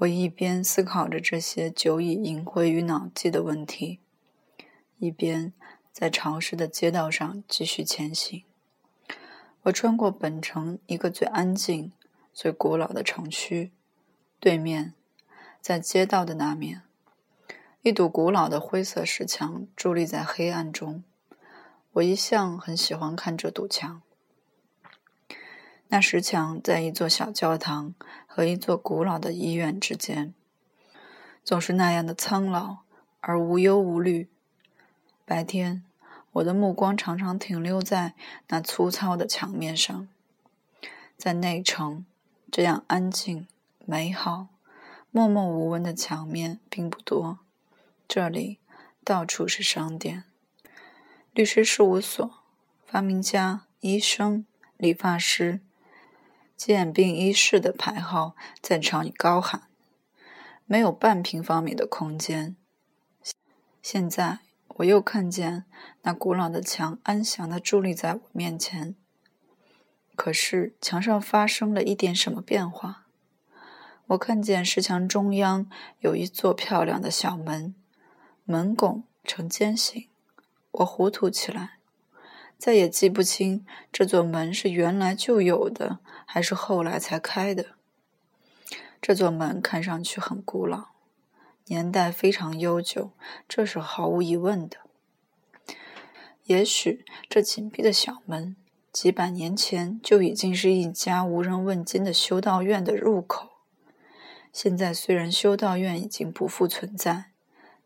我一边思考着这些久已萦回于脑际的问题，一边在潮湿的街道上继续前行。我穿过本城一个最安静、最古老的城区，对面，在街道的那面，一堵古老的灰色石墙伫立在黑暗中。我一向很喜欢看这堵墙。那石墙在一座小教堂和一座古老的医院之间，总是那样的苍老而无忧无虑。白天。我的目光常常停留在那粗糙的墙面上，在内城，这样安静、美好、默默无闻的墙面并不多。这里到处是商店、律师事务所、发明家、医生、理发师、健病医室的牌号在朝你高喊。没有半平方米的空间。现在。我又看见那古老的墙安详地伫立在我面前，可是墙上发生了一点什么变化。我看见石墙中央有一座漂亮的小门，门拱呈尖形。我糊涂起来，再也记不清这座门是原来就有的，还是后来才开的。这座门看上去很古老。年代非常悠久，这是毫无疑问的。也许这紧闭的小门，几百年前就已经是一家无人问津的修道院的入口。现在虽然修道院已经不复存在，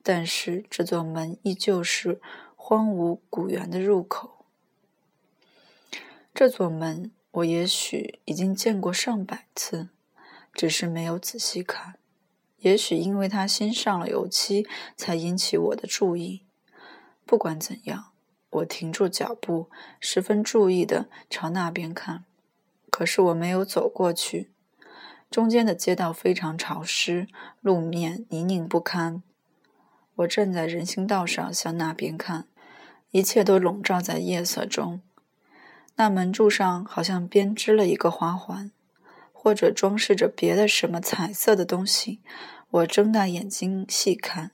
但是这座门依旧是荒芜古园的入口。这座门，我也许已经见过上百次，只是没有仔细看。也许因为它新上了油漆，才引起我的注意。不管怎样，我停住脚步，十分注意地朝那边看。可是我没有走过去。中间的街道非常潮湿，路面泥泞不堪。我站在人行道上向那边看，一切都笼罩在夜色中。那门柱上好像编织了一个花环，或者装饰着别的什么彩色的东西。我睁大眼睛细看，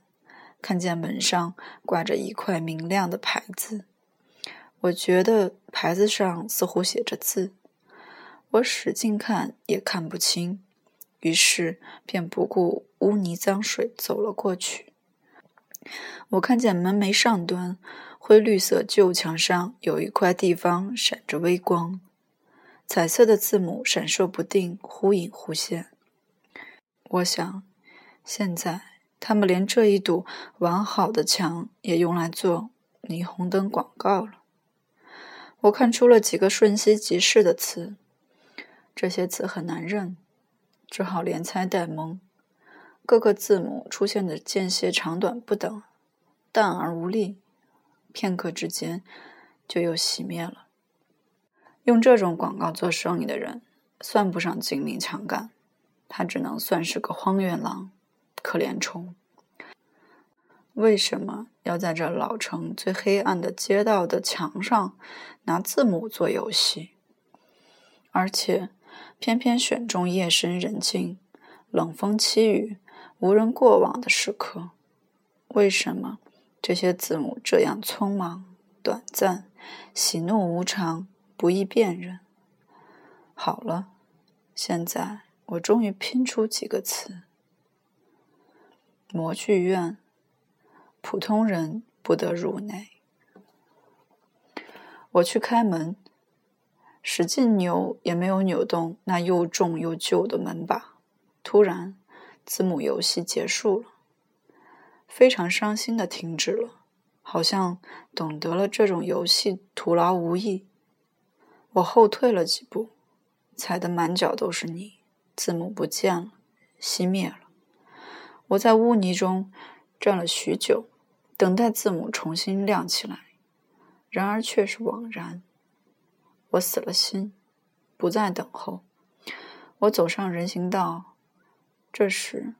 看见门上挂着一块明亮的牌子。我觉得牌子上似乎写着字，我使劲看也看不清，于是便不顾污泥脏水走了过去。我看见门楣上端灰绿色旧墙上有一块地方闪着微光，彩色的字母闪烁不定，忽隐忽现。我想。现在，他们连这一堵完好的墙也用来做霓虹灯广告了。我看出了几个瞬息即逝的词，这些词很难认，只好连猜带蒙。各个字母出现的间歇长短不等，淡而无力，片刻之间就又熄灭了。用这种广告做生意的人，算不上精明强干，他只能算是个荒原狼。可怜虫，为什么要在这老城最黑暗的街道的墙上拿字母做游戏？而且偏偏选中夜深人静、冷风凄雨、无人过往的时刻？为什么这些字母这样匆忙、短暂、喜怒无常、不易辨认？好了，现在我终于拼出几个词。模具院，普通人不得入内。我去开门，使劲扭也没有扭动那又重又旧的门把。突然，字母游戏结束了，非常伤心的停止了，好像懂得了这种游戏徒劳无益。我后退了几步，踩得满脚都是泥，字母不见了，熄灭了。我在污泥中站了许久，等待字母重新亮起来，然而却是枉然。我死了心，不再等候。我走上人行道，这时，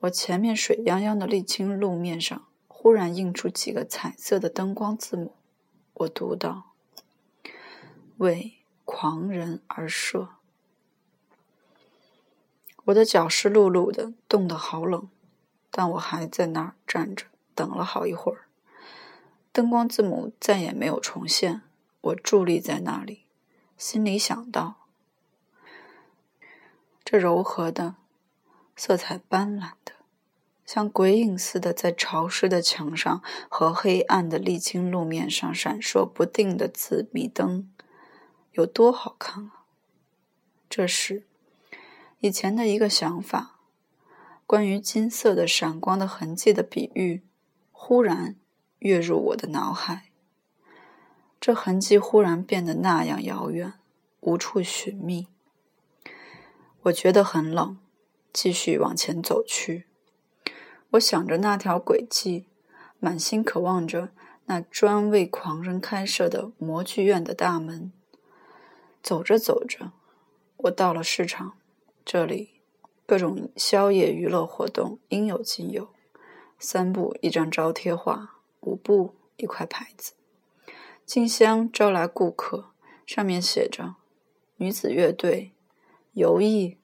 我前面水泱泱的沥青路面上忽然映出几个彩色的灯光字母。我读道：“为狂人而设。”我的脚湿漉漉的，冻得好冷，但我还在那儿站着，等了好一会儿。灯光字母再也没有重现，我伫立在那里，心里想到：这柔和的、色彩斑斓、像鬼影似的在潮湿的墙上和黑暗的沥青路面上闪烁不定的紫米灯，有多好看啊！这时。以前的一个想法，关于金色的闪光的痕迹的比喻，忽然跃入我的脑海。这痕迹忽然变得那样遥远，无处寻觅。我觉得很冷，继续往前走去。我想着那条轨迹，满心渴望着那专为狂人开设的模具院的大门。走着走着，我到了市场。这里各种宵夜娱乐活动应有尽有。三步一张招贴画，五步一块牌子。静香招来顾客，上面写着“女子乐队”“游艺”“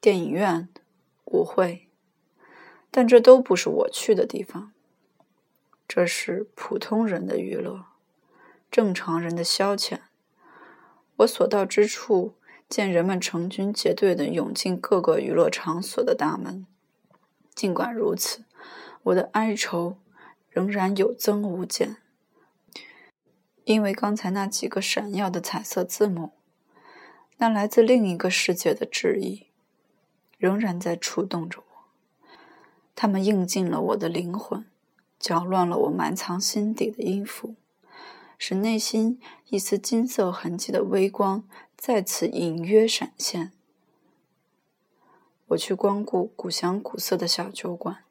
电影院”“舞会”，但这都不是我去的地方。这是普通人的娱乐，正常人的消遣。我所到之处。见人们成群结队的涌进各个娱乐场所的大门，尽管如此，我的哀愁仍然有增无减，因为刚才那几个闪耀的彩色字母，那来自另一个世界的质疑，仍然在触动着我。它们映进了我的灵魂，搅乱了我埋藏心底的音符，使内心一丝金色痕迹的微光。再次隐约闪现。我去光顾古香古色的小酒馆。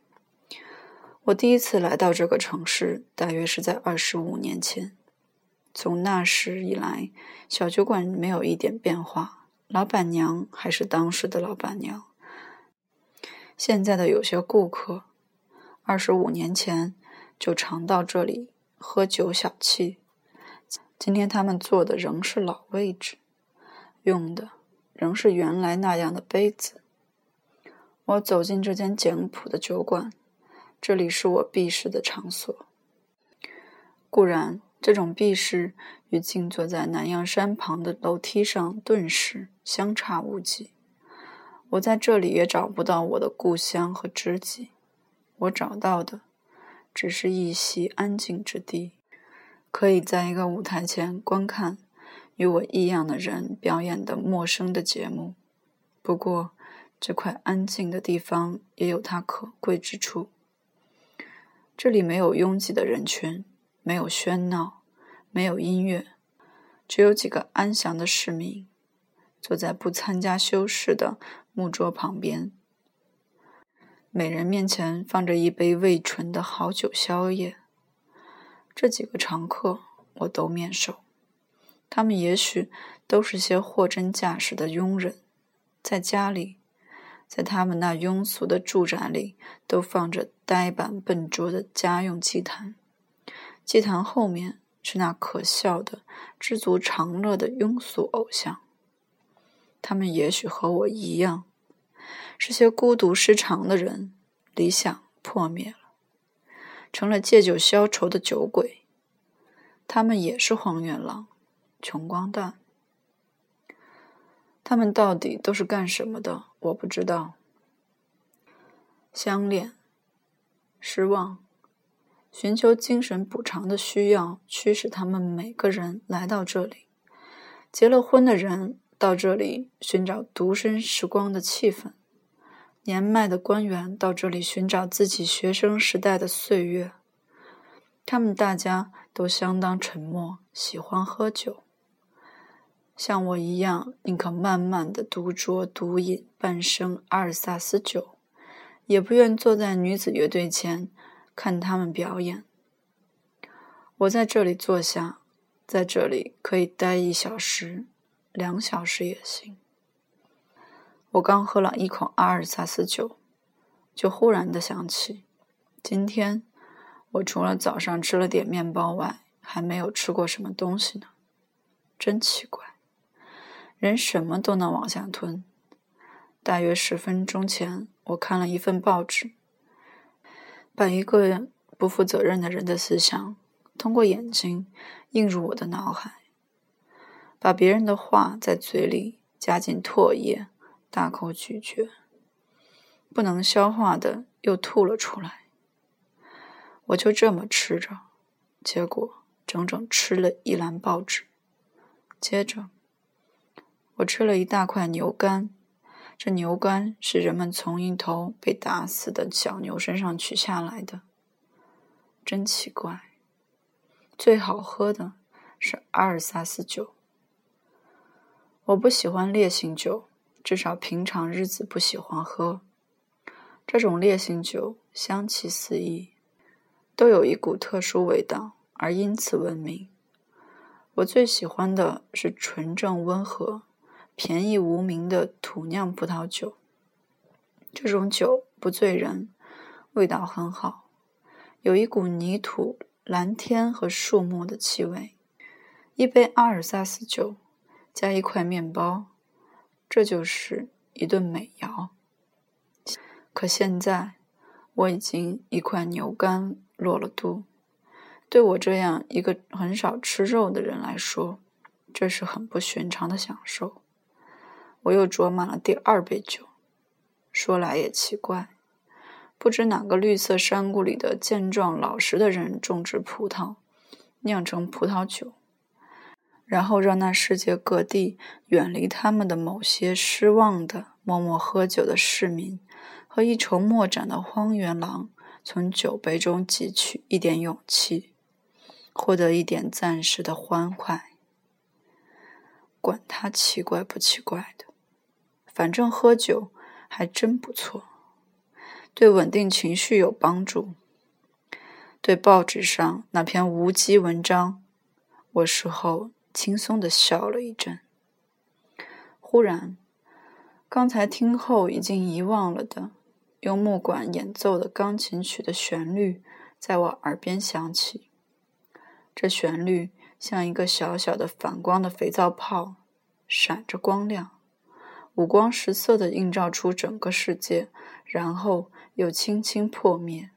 我第一次来到这个城市，大约是在二十五年前。从那时以来，小酒馆没有一点变化，老板娘还是当时的老板娘。现在的有些顾客，二十五年前就常到这里喝酒小憩，今天他们坐的仍是老位置。用的仍是原来那样的杯子。我走进这间简朴的酒馆，这里是我避世的场所。固然，这种避世与静坐在南阳山旁的楼梯上顿时相差无几。我在这里也找不到我的故乡和知己，我找到的只是一席安静之地，可以在一个舞台前观看。与我异样的人表演的陌生的节目，不过这块安静的地方也有它可贵之处。这里没有拥挤的人群，没有喧闹，没有音乐，只有几个安详的市民坐在不参加修饰的木桌旁边，每人面前放着一杯未醇的好酒宵夜。这几个常客我都面熟。他们也许都是些货真价实的佣人，在家里，在他们那庸俗的住宅里，都放着呆板笨拙的家用祭坛，祭坛后面是那可笑的、知足常乐的庸俗偶像。他们也许和我一样，是些孤独失常的人，理想破灭了，成了借酒消愁的酒鬼。他们也是荒原狼。穷光蛋，他们到底都是干什么的？我不知道。相恋、失望、寻求精神补偿的需要，驱使他们每个人来到这里。结了婚的人到这里寻找独身时光的气氛，年迈的官员到这里寻找自己学生时代的岁月。他们大家都相当沉默，喜欢喝酒。像我一样，宁可慢慢的独酌独饮半生阿尔萨斯酒，也不愿坐在女子乐队前看他们表演。我在这里坐下，在这里可以待一小时、两小时也行。我刚喝了一口阿尔萨斯酒，就忽然的想起，今天我除了早上吃了点面包外，还没有吃过什么东西呢，真奇怪。人什么都能往下吞，大约十分钟前，我看了一份报纸，把一个不负责任的人的思想通过眼睛映入我的脑海，把别人的话在嘴里加进唾液，大口咀嚼，不能消化的又吐了出来。我就这么吃着，结果整整吃了一篮报纸。接着，我吃了一大块牛肝。这牛肝是人们从一头被打死的小牛身上取下来的，真奇怪。最好喝的是阿尔萨斯酒。我不喜欢烈性酒，至少平常日子不喜欢喝。这种烈性酒香气四溢，都有一股特殊味道，而因此闻名。我最喜欢的是纯正温和。便宜无名的土酿葡萄酒，这种酒不醉人，味道很好，有一股泥土、蓝天和树木的气味。一杯阿尔萨斯酒加一块面包，这就是一顿美肴。可现在我已经一块牛肝落了肚，对我这样一个很少吃肉的人来说，这是很不寻常的享受。我又酌满了第二杯酒。说来也奇怪，不知哪个绿色山谷里的健壮老实的人种植葡萄，酿成葡萄酒，然后让那世界各地远离他们的某些失望的默默喝酒的市民和一筹莫展的荒原狼，从酒杯中汲取一点勇气，获得一点暂时的欢快。管他奇怪不奇怪的。反正喝酒还真不错，对稳定情绪有帮助。对报纸上那篇无稽文章，我事后轻松的笑了一阵。忽然，刚才听后已经遗忘了的用木管演奏的钢琴曲的旋律在我耳边响起。这旋律像一个小小的反光的肥皂泡，闪着光亮。五光十色的映照出整个世界，然后又轻轻破灭。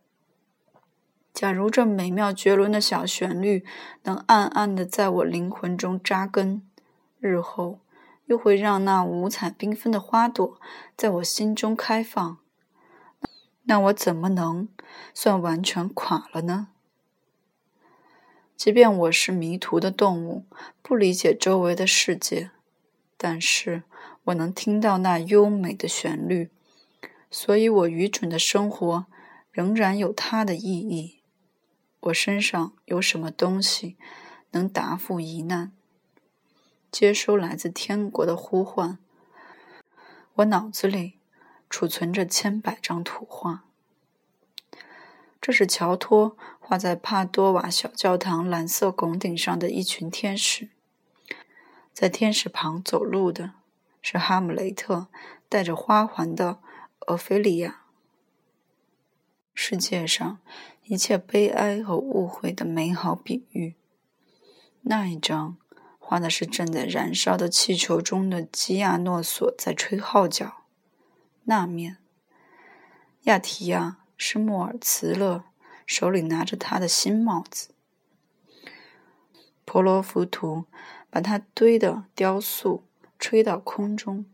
假如这美妙绝伦的小旋律能暗暗的在我灵魂中扎根，日后又会让那五彩缤纷的花朵在我心中开放，那我怎么能算完全垮了呢？即便我是迷途的动物，不理解周围的世界，但是。我能听到那优美的旋律，所以我愚蠢的生活仍然有它的意义。我身上有什么东西能答复疑难，接收来自天国的呼唤？我脑子里储存着千百张图画。这是乔托画在帕多瓦小教堂蓝色拱顶上的一群天使，在天使旁走路的。是哈姆雷特带着花环的俄菲利亚。世界上一切悲哀和误会的美好比喻。那一张画的是正在燃烧的气球中的基亚诺索在吹号角。那面，亚提亚是莫尔茨勒，手里拿着他的新帽子。婆罗浮屠把他堆的雕塑。吹到空中。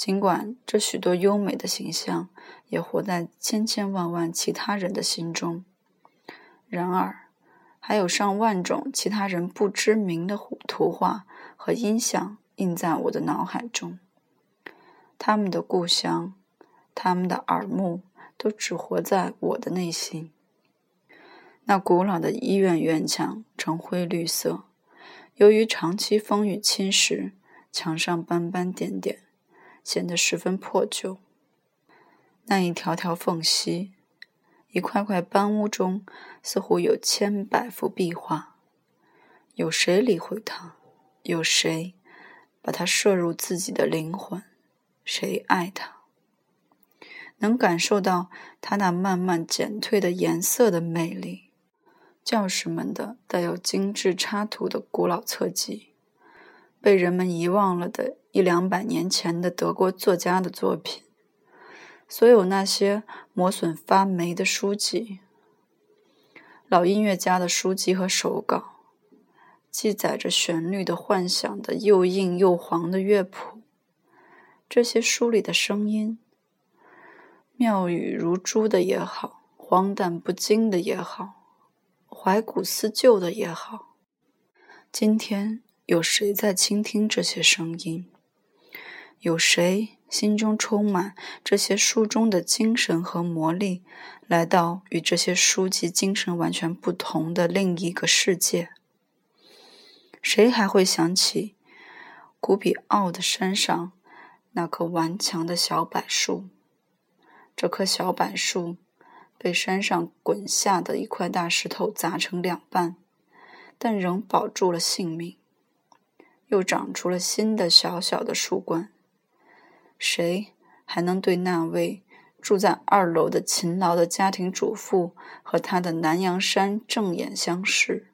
尽管这许多优美的形象也活在千千万万其他人的心中，然而还有上万种其他人不知名的图画和音像印在我的脑海中。他们的故乡，他们的耳目，都只活在我的内心。那古老的医院院墙呈灰绿色。由于长期风雨侵蚀，墙上斑斑点点，显得十分破旧。那一条条缝隙，一块块斑污中，似乎有千百幅壁画。有谁理会它？有谁把它摄入自己的灵魂？谁爱它？能感受到它那慢慢减退的颜色的魅力？教师们的带有精致插图的古老册籍，被人们遗忘了的一两百年前的德国作家的作品，所有那些磨损发霉的书籍，老音乐家的书籍和手稿，记载着旋律的幻想的又硬又黄的乐谱，这些书里的声音，妙语如珠的也好，荒诞不经的也好，怀古思旧的也好，今天。有谁在倾听这些声音？有谁心中充满这些书中的精神和魔力，来到与这些书籍精神完全不同的另一个世界？谁还会想起古比奥的山上那棵顽强的小柏树？这棵小柏树被山上滚下的一块大石头砸成两半，但仍保住了性命。又长出了新的小小的树冠。谁还能对那位住在二楼的勤劳的家庭主妇和她的南洋山正眼相视？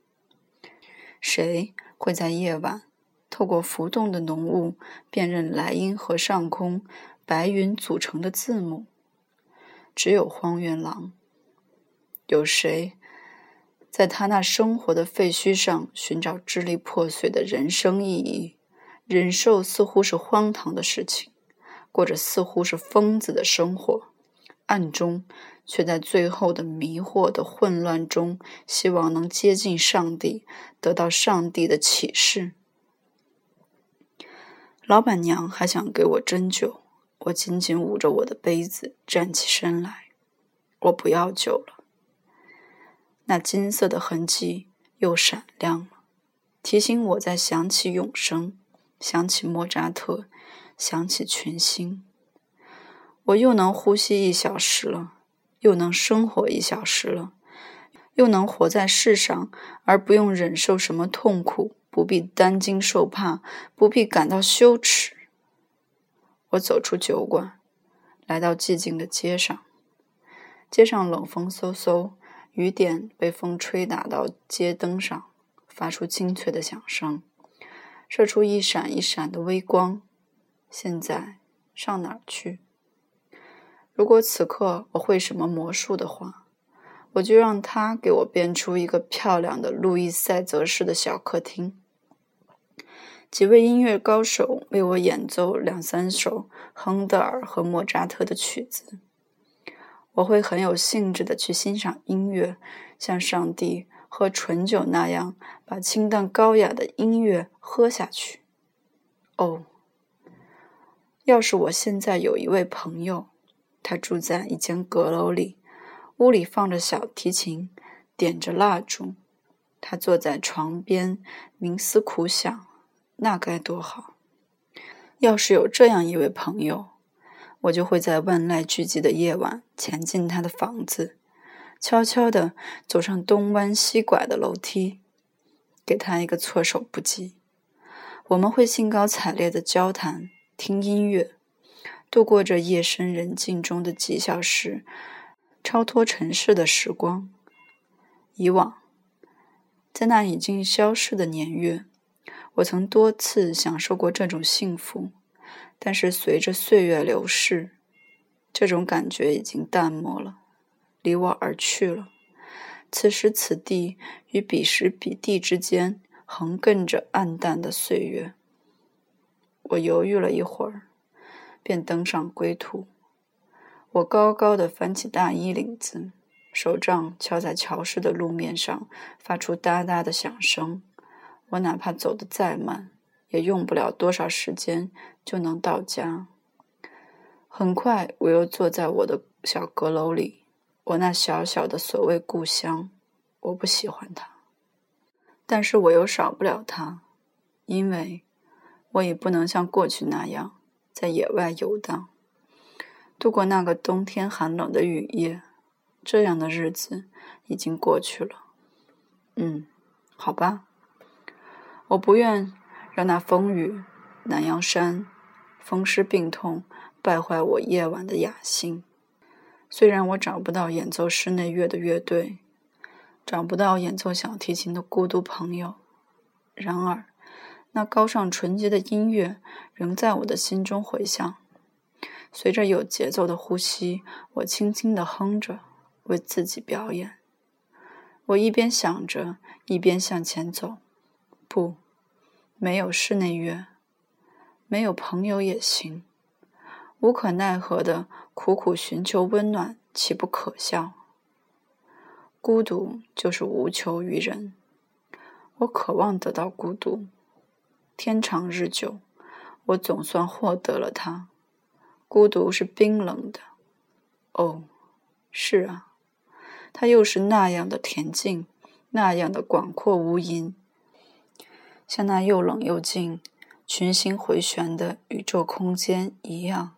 谁会在夜晚透过浮动的浓雾辨认莱茵河上空白云组成的字母？只有荒原狼。有谁？在他那生活的废墟上寻找支离破碎的人生意义，忍受似乎是荒唐的事情，过着似乎是疯子的生活，暗中却在最后的迷惑的混乱中，希望能接近上帝，得到上帝的启示。老板娘还想给我斟酒，我紧紧捂着我的杯子，站起身来，我不要酒了。那金色的痕迹又闪亮了，提醒我在想起永生，想起莫扎特，想起群星。我又能呼吸一小时了，又能生活一小时了，又能活在世上，而不用忍受什么痛苦，不必担惊受怕，不必感到羞耻。我走出酒馆，来到寂静的街上，街上冷风嗖嗖。雨点被风吹打到街灯上，发出清脆的响声，射出一闪一闪的微光。现在上哪儿去？如果此刻我会什么魔术的话，我就让他给我变出一个漂亮的路易塞泽式的小客厅，几位音乐高手为我演奏两三首亨德尔和莫扎特的曲子。我会很有兴致的去欣赏音乐，像上帝喝醇酒那样，把清淡高雅的音乐喝下去。哦，要是我现在有一位朋友，他住在一间阁楼里，屋里放着小提琴，点着蜡烛，他坐在床边冥思苦想，那该多好！要是有这样一位朋友。我就会在万籁俱寂的夜晚潜进他的房子，悄悄地走上东弯西拐的楼梯，给他一个措手不及。我们会兴高采烈地交谈、听音乐，度过这夜深人静中的几小时，超脱尘世的时光。以往，在那已经消逝的年月，我曾多次享受过这种幸福。但是随着岁月流逝，这种感觉已经淡漠了，离我而去了。此时此地与彼时彼地之间，横亘着暗淡的岁月。我犹豫了一会儿，便登上归途。我高高的翻起大衣领子，手杖敲在潮湿的路面上，发出哒哒的响声。我哪怕走得再慢。也用不了多少时间就能到家。很快，我又坐在我的小阁楼里，我那小小的所谓故乡。我不喜欢它，但是我又少不了它，因为我也不能像过去那样在野外游荡，度过那个冬天寒冷的雨夜。这样的日子已经过去了。嗯，好吧，我不愿。让那风雨、南阳山、风湿病痛败坏我夜晚的雅兴。虽然我找不到演奏室内乐的乐队，找不到演奏小提琴的孤独朋友，然而，那高尚纯洁的音乐仍在我的心中回响。随着有节奏的呼吸，我轻轻地哼着，为自己表演。我一边想着，一边向前走。不，没有室内乐，没有朋友也行。无可奈何的苦苦寻求温暖，岂不可笑？孤独就是无求于人。我渴望得到孤独。天长日久，我总算获得了它。孤独是冰冷的，哦，是啊，它又是那样的恬静，那样的广阔无垠，像那又冷又静、群星回旋的宇宙空间一样。